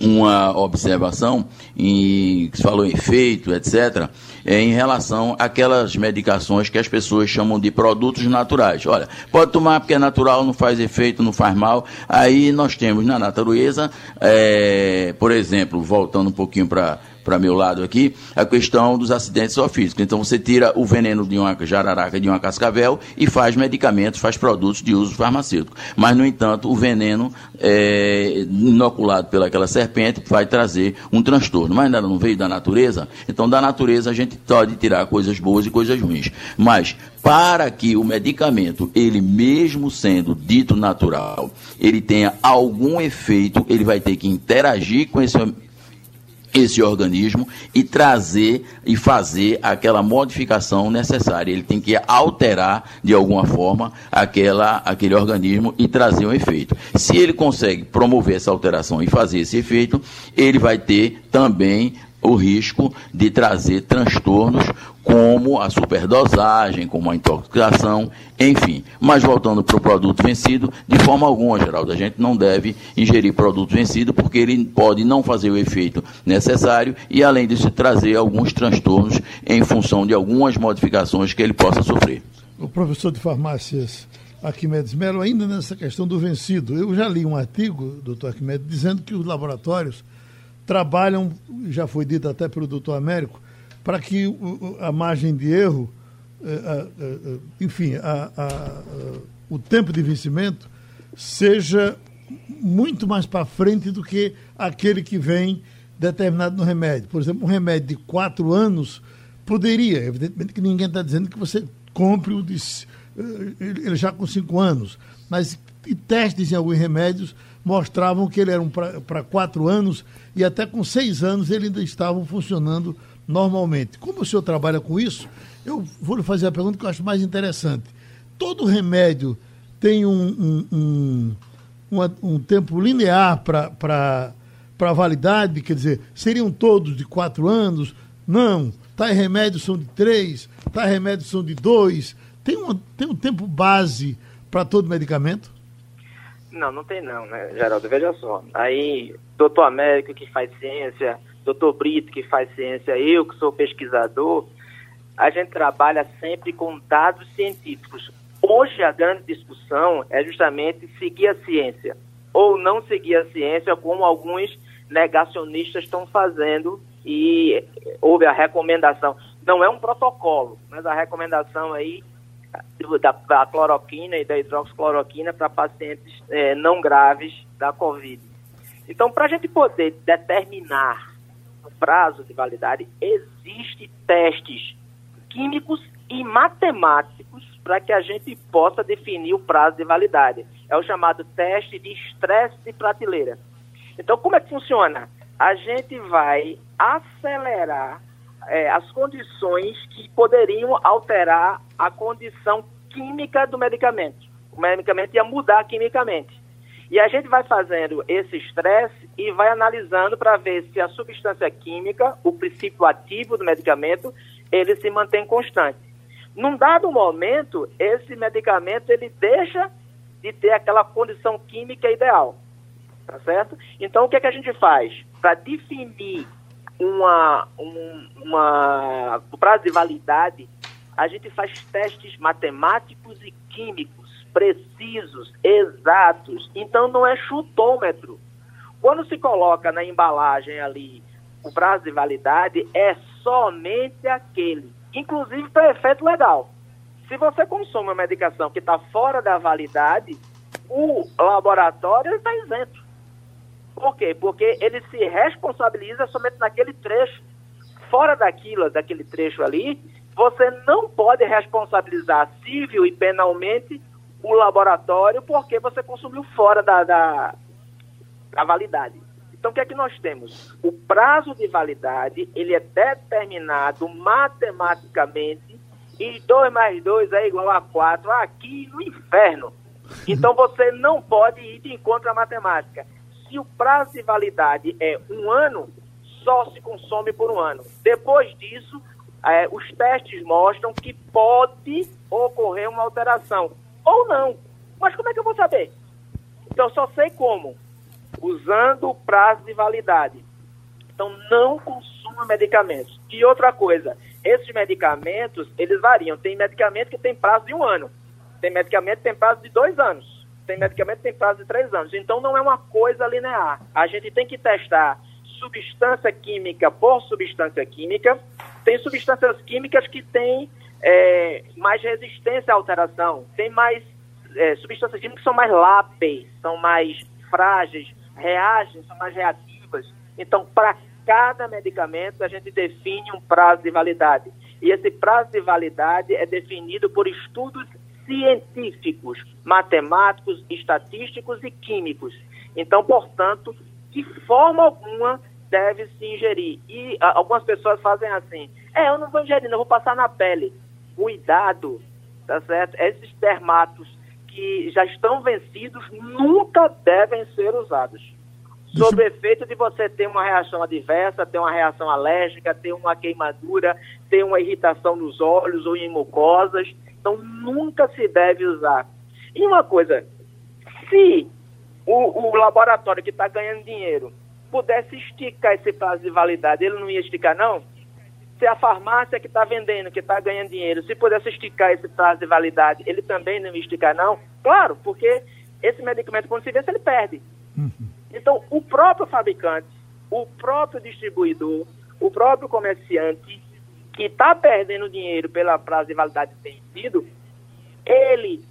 Speaker 5: uma observação, se falou em efeito, etc., em relação àquelas medicações que as pessoas chamam de produtos naturais. Olha, pode tomar porque é natural, não faz efeito, não faz mal. Aí nós temos na natureza, é, por exemplo, voltando um pouquinho para para meu lado aqui, a questão dos acidentes zoofísicos. Então você tira o veneno de uma jararaca, de uma cascavel e faz medicamentos, faz produtos de uso farmacêutico. Mas, no entanto, o veneno é, inoculado pelaquela serpente vai trazer um transtorno. Mas ainda não veio da natureza? Então, da natureza a gente pode tirar coisas boas e coisas ruins. Mas, para que o medicamento, ele mesmo sendo dito natural, ele tenha algum efeito, ele vai ter que interagir com esse esse organismo e trazer e fazer aquela modificação necessária. Ele tem que alterar de alguma forma aquela, aquele organismo e trazer um efeito. Se ele consegue promover essa alteração e fazer esse efeito, ele vai ter também o risco de trazer transtornos como a superdosagem, como a intoxicação, enfim. Mas voltando para o produto vencido, de forma alguma, Geraldo, a gente não deve ingerir produto vencido porque ele pode não fazer o efeito necessário e, além disso, trazer alguns transtornos em função de algumas modificações que ele possa sofrer.
Speaker 3: O professor de farmácias Arquimedes Melo, ainda nessa questão do vencido, eu já li um artigo, doutor Arquimedes, dizendo que os laboratórios trabalham, já foi dito até pelo doutor Américo, para que a margem de erro, eh, eh, enfim, a, a, o tempo de vencimento seja muito mais para frente do que aquele que vem determinado no remédio. Por exemplo, um remédio de quatro anos poderia, evidentemente que ninguém está dizendo que você compre o de, eh, ele já com cinco anos, mas testes em alguns remédios mostravam que ele era um para quatro anos e até com seis anos ele ainda estavam funcionando normalmente. Como o senhor trabalha com isso, eu vou lhe fazer a pergunta que eu acho mais interessante. Todo remédio tem um, um, um, um, tempo linear para validade? Quer dizer, seriam todos de quatro anos? Não. Tais remédios são de três, tais remédios são de dois. Tem, uma, tem um tempo base para todo medicamento?
Speaker 6: Não, não tem não, né, Geraldo? Veja só. Aí, doutor Américo que faz ciência, doutor Brito, que faz ciência, eu que sou pesquisador, a gente trabalha sempre com dados científicos. Hoje a grande discussão é justamente seguir a ciência ou não seguir a ciência, como alguns negacionistas estão fazendo e houve a recomendação. Não é um protocolo, mas a recomendação aí da, da cloroquina e da hidroxicloroquina para pacientes é, não graves da Covid. Então, para a gente poder determinar o prazo de validade, existem testes químicos e matemáticos para que a gente possa definir o prazo de validade. É o chamado teste de estresse de prateleira. Então, como é que funciona? A gente vai acelerar é, as condições que poderiam alterar a condição química do medicamento. O medicamento ia mudar quimicamente. E a gente vai fazendo esse estresse e vai analisando para ver se a substância química, o princípio ativo do medicamento, ele se mantém constante. Num dado momento, esse medicamento ele deixa de ter aquela condição química ideal, tá certo? Então, o que, é que a gente faz? Para definir uma, um, uma, o prazo de validade, a gente faz testes matemáticos e químicos precisos, exatos. Então não é chutômetro. Quando se coloca na embalagem ali o prazo de validade, é somente aquele, inclusive para efeito legal. Se você consome uma medicação que está fora da validade, o laboratório está isento. Por quê? Porque ele se responsabiliza somente naquele trecho. Fora daquilo, daquele trecho ali, você não pode responsabilizar civil e penalmente o laboratório porque você consumiu fora da, da, da validade. Então, o que é que nós temos? O prazo de validade, ele é determinado matematicamente e 2 mais 2 é igual a 4 aqui no inferno. Então, você não pode ir de encontro à matemática. Se o prazo de validade é um ano, só se consome por um ano. Depois disso, é, os testes mostram que pode ocorrer uma alteração ou não. Mas como é que eu vou saber? Então, eu só sei como. Usando o prazo de validade. Então, não consuma medicamentos. E outra coisa, esses medicamentos, eles variam. Tem medicamento que tem prazo de um ano. Tem medicamento que tem prazo de dois anos. Tem medicamento que tem prazo de três anos. Então, não é uma coisa linear. A gente tem que testar substância química por substância química. Tem substâncias químicas que têm é, mais resistência à alteração, tem mais é, substâncias químicas que são mais lábeis, são mais frágeis, reagem, são mais reativas. Então, para cada medicamento, a gente define um prazo de validade. E esse prazo de validade é definido por estudos científicos, matemáticos, estatísticos e químicos. Então, portanto, de forma alguma deve se ingerir. E a, algumas pessoas fazem assim: é, eu não vou ingerir, não, eu vou passar na pele cuidado, tá certo? Esses dermatos que já estão vencidos nunca devem ser usados. Sob efeito de você ter uma reação adversa, ter uma reação alérgica, ter uma queimadura, ter uma irritação nos olhos ou em mucosas. Então, nunca se deve usar. E uma coisa, se o, o laboratório que está ganhando dinheiro pudesse esticar esse prazo de validade, ele não ia esticar, não? se a farmácia que está vendendo, que está ganhando dinheiro, se pudesse esticar esse prazo de validade, ele também não ia esticar, não? Claro, porque esse medicamento, quando se vê, ele perde. Uhum. Então, o próprio fabricante, o próprio distribuidor, o próprio comerciante que está perdendo dinheiro pela prazo de validade vencido, ele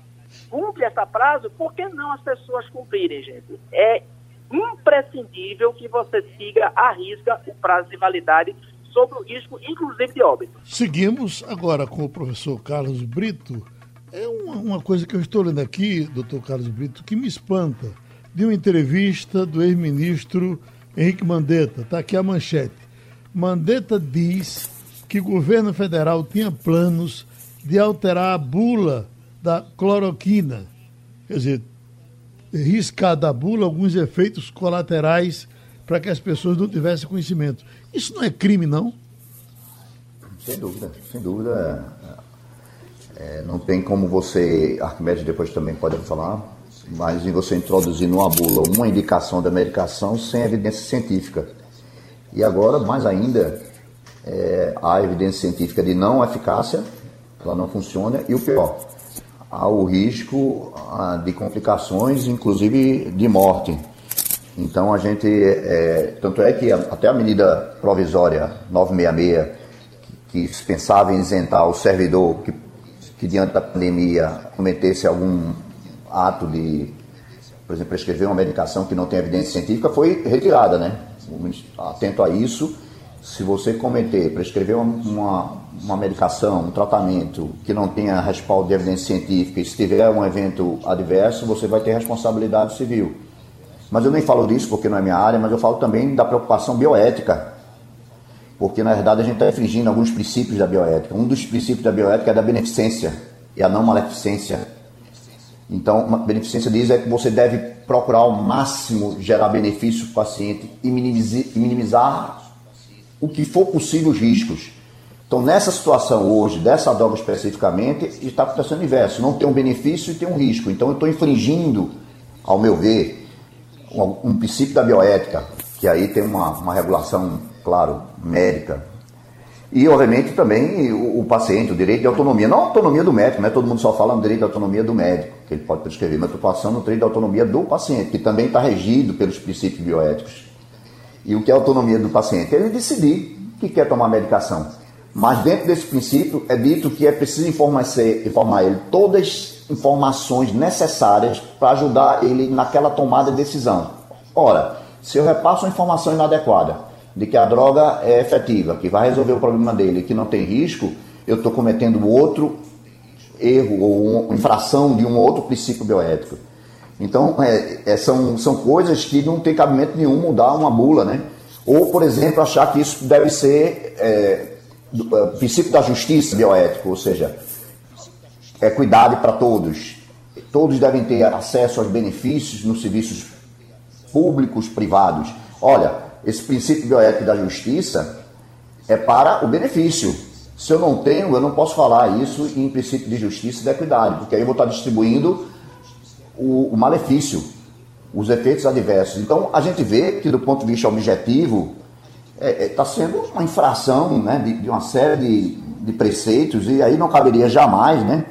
Speaker 6: cumpre essa prazo, por que não as pessoas cumprirem, gente? É imprescindível que você siga a risca o prazo de validade sobre o risco, inclusive de óbito.
Speaker 3: Seguimos agora com o professor Carlos Brito. É uma, uma coisa que eu estou lendo aqui, doutor Carlos Brito, que me espanta. De uma entrevista do ex-ministro Henrique Mandetta. Está aqui a manchete. Mandetta diz que o governo federal tinha planos de alterar a bula da cloroquina. Quer dizer, riscar da bula alguns efeitos colaterais para que as pessoas não tivessem conhecimento. Isso não é crime, não?
Speaker 4: Sem dúvida, sem dúvida. É, não tem como você, Arquimedes depois também pode falar, mas em você introduzir numa bula uma indicação da medicação sem evidência científica. E agora, mais ainda, é, há evidência científica de não eficácia, ela não funciona, e o pior, há o risco de complicações, inclusive de morte. Então a gente, é, tanto é que até a medida provisória 966, que, que pensava em isentar o servidor que, que diante da pandemia cometesse algum ato de, por exemplo, prescrever uma medicação que não tem evidência científica, foi retirada, né? Atento a isso, se você cometer, prescrever uma, uma medicação, um tratamento que não tenha respaldo de evidência científica e se tiver um evento adverso, você vai ter responsabilidade civil. Mas eu nem falo disso porque não é minha área, mas eu falo também da preocupação bioética. Porque na verdade a gente está infringindo alguns princípios da bioética. Um dos princípios da bioética é da beneficência e a não maleficência. Então, a beneficência diz é que você deve procurar ao máximo gerar benefício para o paciente e minimizar o que for possível os riscos. Então, nessa situação hoje, dessa droga especificamente, está acontecendo o inverso. Não tem um benefício e tem um risco. Então, eu estou infringindo, ao meu ver, um, um, princípio da bioética, que aí tem uma, uma regulação, claro, médica. E, obviamente, também o, o, paciente, o direito de autonomia. Não a autonomia do médico, né? todo mundo só fala no direito de autonomia do médico, que ele pode prescrever, mas estou passando no direito de autonomia do paciente, que também está regido pelos princípios bioéticos. E o que é a autonomia do paciente? Ele decidir que quer tomar medicação. Mas dentro desse princípio é dito que é preciso informar, informar ele todas as informações necessárias para ajudar ele naquela tomada de decisão. Ora, se eu repasso uma informação inadequada de que a droga é efetiva, que vai resolver o problema dele, que não tem risco, eu estou cometendo outro erro ou infração de um outro princípio bioético. Então, é, é, são, são coisas que não tem cabimento nenhum mudar uma bula, né? Ou, por exemplo, achar que isso deve ser é, do, é, princípio da justiça bioética, ou seja, é equidade para todos. Todos devem ter acesso aos benefícios nos serviços públicos, privados. Olha, esse princípio bioético da justiça é para o benefício. Se eu não tenho, eu não posso falar isso em princípio de justiça e de equidade, porque aí eu vou estar distribuindo o, o malefício, os efeitos adversos. Então, a gente vê que, do ponto de vista objetivo, está é, é, tá sendo uma infração né, de, de uma série de, de, preceitos, e aí não caberia jamais, né,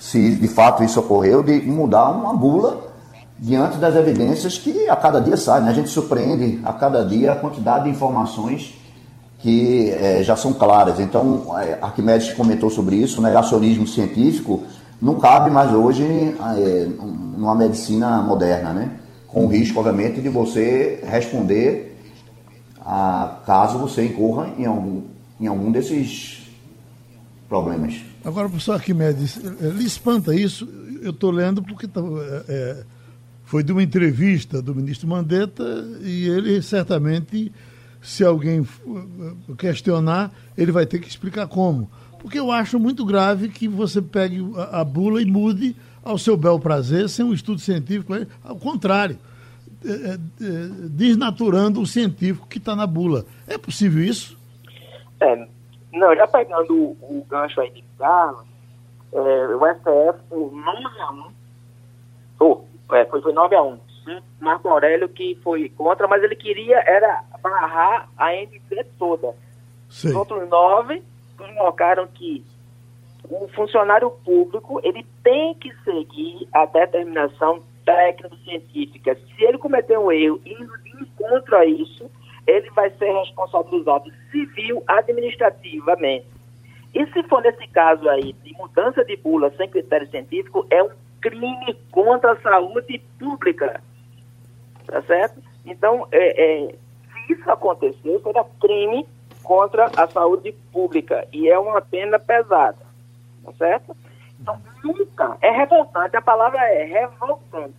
Speaker 4: se de fato isso ocorreu, de mudar uma bula diante das evidências que a cada dia saem. Né? A gente surpreende a cada dia a quantidade de informações que é, já são claras. Então, é, Arquimedes comentou sobre isso, negacionismo científico não cabe mais hoje é, numa medicina moderna, né? Com o risco, obviamente, de você responder a, caso você incorra em algum, em algum desses problemas.
Speaker 3: Agora, professor Arquimedes, lhe espanta isso? Eu estou lendo porque tá, é, foi de uma entrevista do ministro Mandetta e ele certamente, se alguém questionar, ele vai ter que explicar como. Porque eu acho muito grave que você pegue a, a bula e mude ao seu bel prazer, sem um estudo científico. Ao contrário, é, é, é desnaturando o científico que está na bula. É possível isso?
Speaker 6: É, não, já pegando o, o gancho aí de Carlos, é, o STF, por 9 a 1, oh, é, foi, foi 9 a 1, Marco Aurélio que foi contra, mas ele queria era barrar a NC toda. Sim. Os outros nove colocaram que o funcionário público ele tem que seguir a determinação técnico-científica. Se ele cometer um erro indo de encontro a isso, ele vai ser responsabilizado civil administrativamente. E se for nesse caso aí de mudança de bula sem critério científico, é um crime contra a saúde pública. Tá certo? Então, é, é, se isso acontecer, será crime contra a saúde pública e é uma pena pesada, tá certo? Então, nunca, é revoltante, a palavra é revoltante.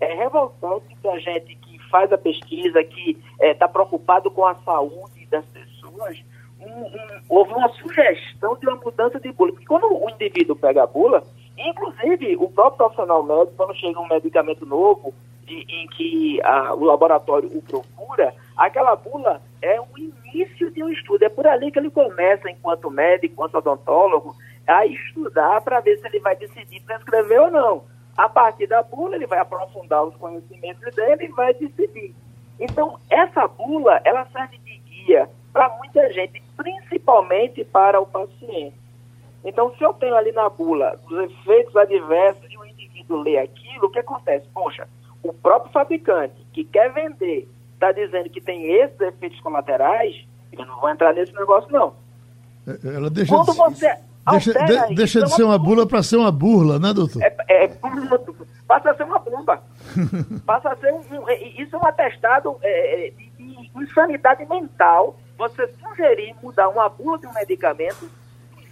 Speaker 6: É revoltante que a gente que faz a pesquisa, que está é, tá preocupado com a saúde das pessoas, um, um, houve uma sugestão de uma mudança de bula. Porque quando o indivíduo pega a bula, inclusive o próprio profissional médico, quando chega um medicamento novo, em que a, o laboratório o procura, aquela bula é o início de um estudo. É por ali que ele começa, enquanto médico, enquanto odontólogo, a estudar para ver se ele vai decidir prescrever ou não. A partir da bula, ele vai aprofundar os conhecimentos dele e vai decidir. Então, essa bula, ela serve de guia para muita gente, principalmente para o paciente. Então, se eu tenho ali na bula os efeitos adversos de um indivíduo ler aquilo, o que acontece? Poxa, o próprio fabricante que quer vender está dizendo que tem esses efeitos colaterais, eu não vou entrar nesse negócio, não.
Speaker 3: É, ela deixa Quando de, você deixa, de, deixa de ser uma bula para ser uma burla, né, doutor?
Speaker 6: É, é, passa a ser uma bomba. passa a ser um, um, isso é um atestado é, é, de, de insanidade mental. Você sugerir mudar uma bula de um medicamento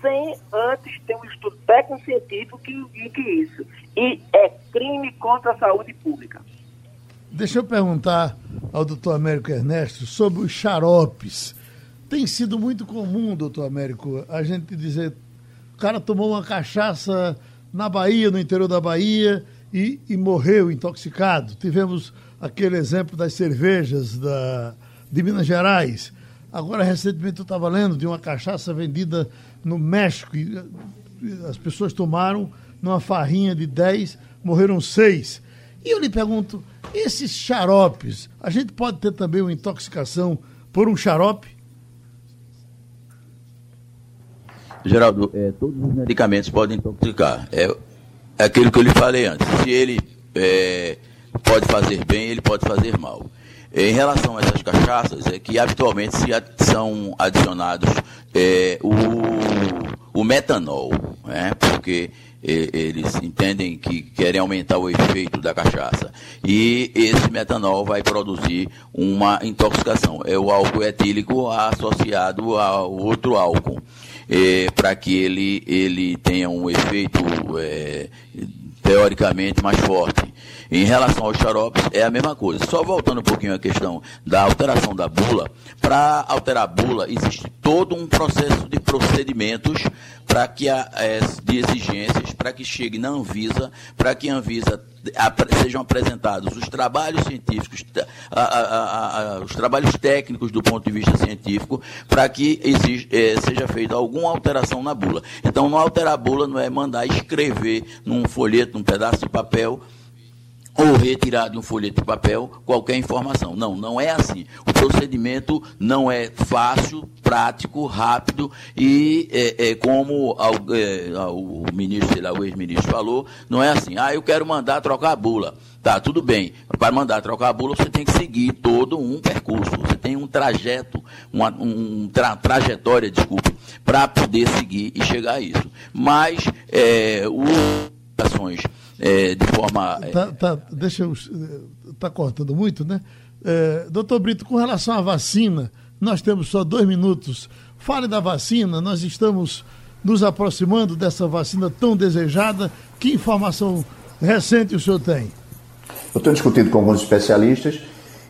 Speaker 6: sem antes ter um estudo técnico-científico que indique isso. E é crime contra a saúde pública.
Speaker 3: Deixa eu perguntar ao doutor Américo Ernesto sobre os xaropes. Tem sido muito comum, doutor Américo, a gente dizer, o cara tomou uma cachaça na Bahia, no interior da Bahia, e, e morreu intoxicado. Tivemos aquele exemplo das cervejas da, de Minas Gerais. Agora, recentemente, eu estava lendo de uma cachaça vendida no México. As pessoas tomaram numa farrinha de 10, morreram 6. E eu lhe pergunto, esses xaropes, a gente pode ter também uma intoxicação por um xarope?
Speaker 5: Geraldo, é, todos os medicamentos podem intoxicar. É, é aquilo que eu lhe falei antes. Se ele é, pode fazer bem, ele pode fazer mal. Em relação a essas cachaças, é que habitualmente se ad, são adicionados é, o, o metanol, né? porque eles entendem que querem aumentar o efeito da cachaça. E esse metanol vai produzir uma intoxicação. É o álcool etílico associado a outro álcool. É, para que ele, ele tenha um efeito é, teoricamente mais forte. Em relação aos xaropes, é a mesma coisa. Só voltando um pouquinho à questão da alteração da bula, para alterar a bula, existe todo um processo de procedimentos para que a, é, de exigências para que chegue na Anvisa, para que a Anvisa sejam apresentados os trabalhos científicos, a, a, a, os trabalhos técnicos do ponto de vista científico, para que exige, é, seja feita alguma alteração na bula. Então, não alterar a bula não é mandar escrever num folheto, num pedaço de papel, ou retirar de um folheto de papel qualquer informação. Não, não é assim. O procedimento não é fácil, prático, rápido e é, é como ao, é, o ministro, sei lá, o ex-ministro falou, não é assim. Ah, eu quero mandar trocar a bula. Tá, tudo bem. Para mandar trocar a bula, você tem que seguir todo um percurso. Você tem um trajeto, uma um tra, trajetória, desculpe, para poder seguir e chegar a isso. Mas é, o ações é, de forma.
Speaker 3: É, tá, tá, deixa eu. Está cortando muito, né? É, doutor Brito, com relação à vacina, nós temos só dois minutos. Fale da vacina, nós estamos nos aproximando dessa vacina tão desejada. Que informação recente o senhor tem?
Speaker 4: Eu tenho discutido com alguns especialistas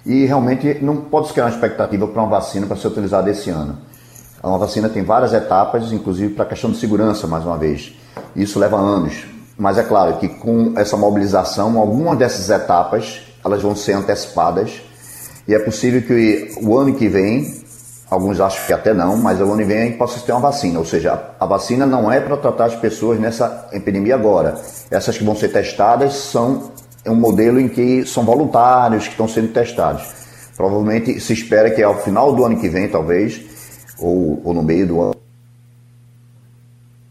Speaker 4: e realmente não pode se criar uma expectativa para uma vacina para ser utilizada esse ano. Uma vacina tem várias etapas, inclusive para a questão de segurança, mais uma vez. Isso leva anos. Mas é claro que com essa mobilização, algumas dessas etapas elas vão ser antecipadas e é possível que o ano que vem, alguns acham que até não, mas o ano que vem possa ter uma vacina. Ou seja, a vacina não é para tratar as pessoas nessa epidemia agora. Essas que vão ser testadas são um modelo em que são voluntários que estão sendo testados. Provavelmente se espera que ao final do ano que vem, talvez, ou, ou no meio do ano.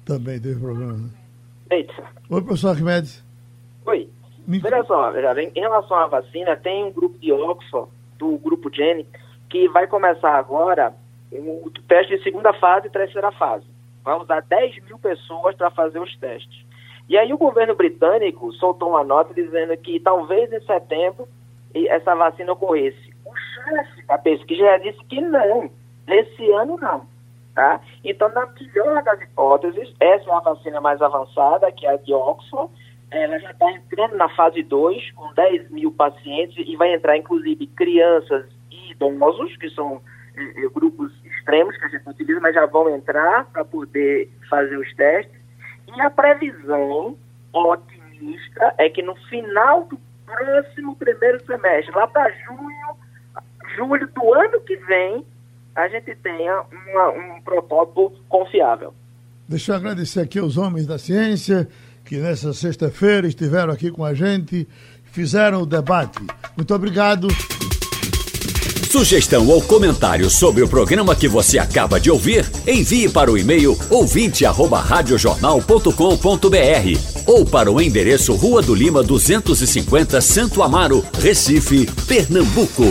Speaker 3: Também teve problema, né?
Speaker 6: Eita.
Speaker 3: Oi, professor Arquimedes.
Speaker 6: Oi. Me... Olha só, em relação à vacina, tem um grupo de Oxford, do grupo Jenny, que vai começar agora o teste de segunda fase e terceira fase. Vai usar 10 mil pessoas para fazer os testes. E aí o governo britânico soltou uma nota dizendo que talvez em setembro essa vacina ocorresse. O chefe da pesquisa já disse que não, esse ano não. Tá? Então, na melhor das hipóteses, essa é a vacina mais avançada, que é a de Oxford. Ela já está entrando na fase 2, com 10 mil pacientes, e vai entrar, inclusive, crianças e idosos, que são é, é, grupos extremos que a gente utiliza, mas já vão entrar para poder fazer os testes. E a previsão otimista é que no final do próximo primeiro semestre, lá para junho, julho do ano que vem, a gente tenha uma, um protótipo confiável.
Speaker 3: Deixa eu agradecer aqui aos homens da ciência que nessa sexta-feira estiveram aqui com a gente, fizeram o debate. Muito obrigado.
Speaker 2: Sugestão ou comentário sobre o programa que você acaba de ouvir, envie para o e-mail ouvinte@radiojornal.com.br ou para o endereço Rua do Lima 250, Santo Amaro, Recife, Pernambuco.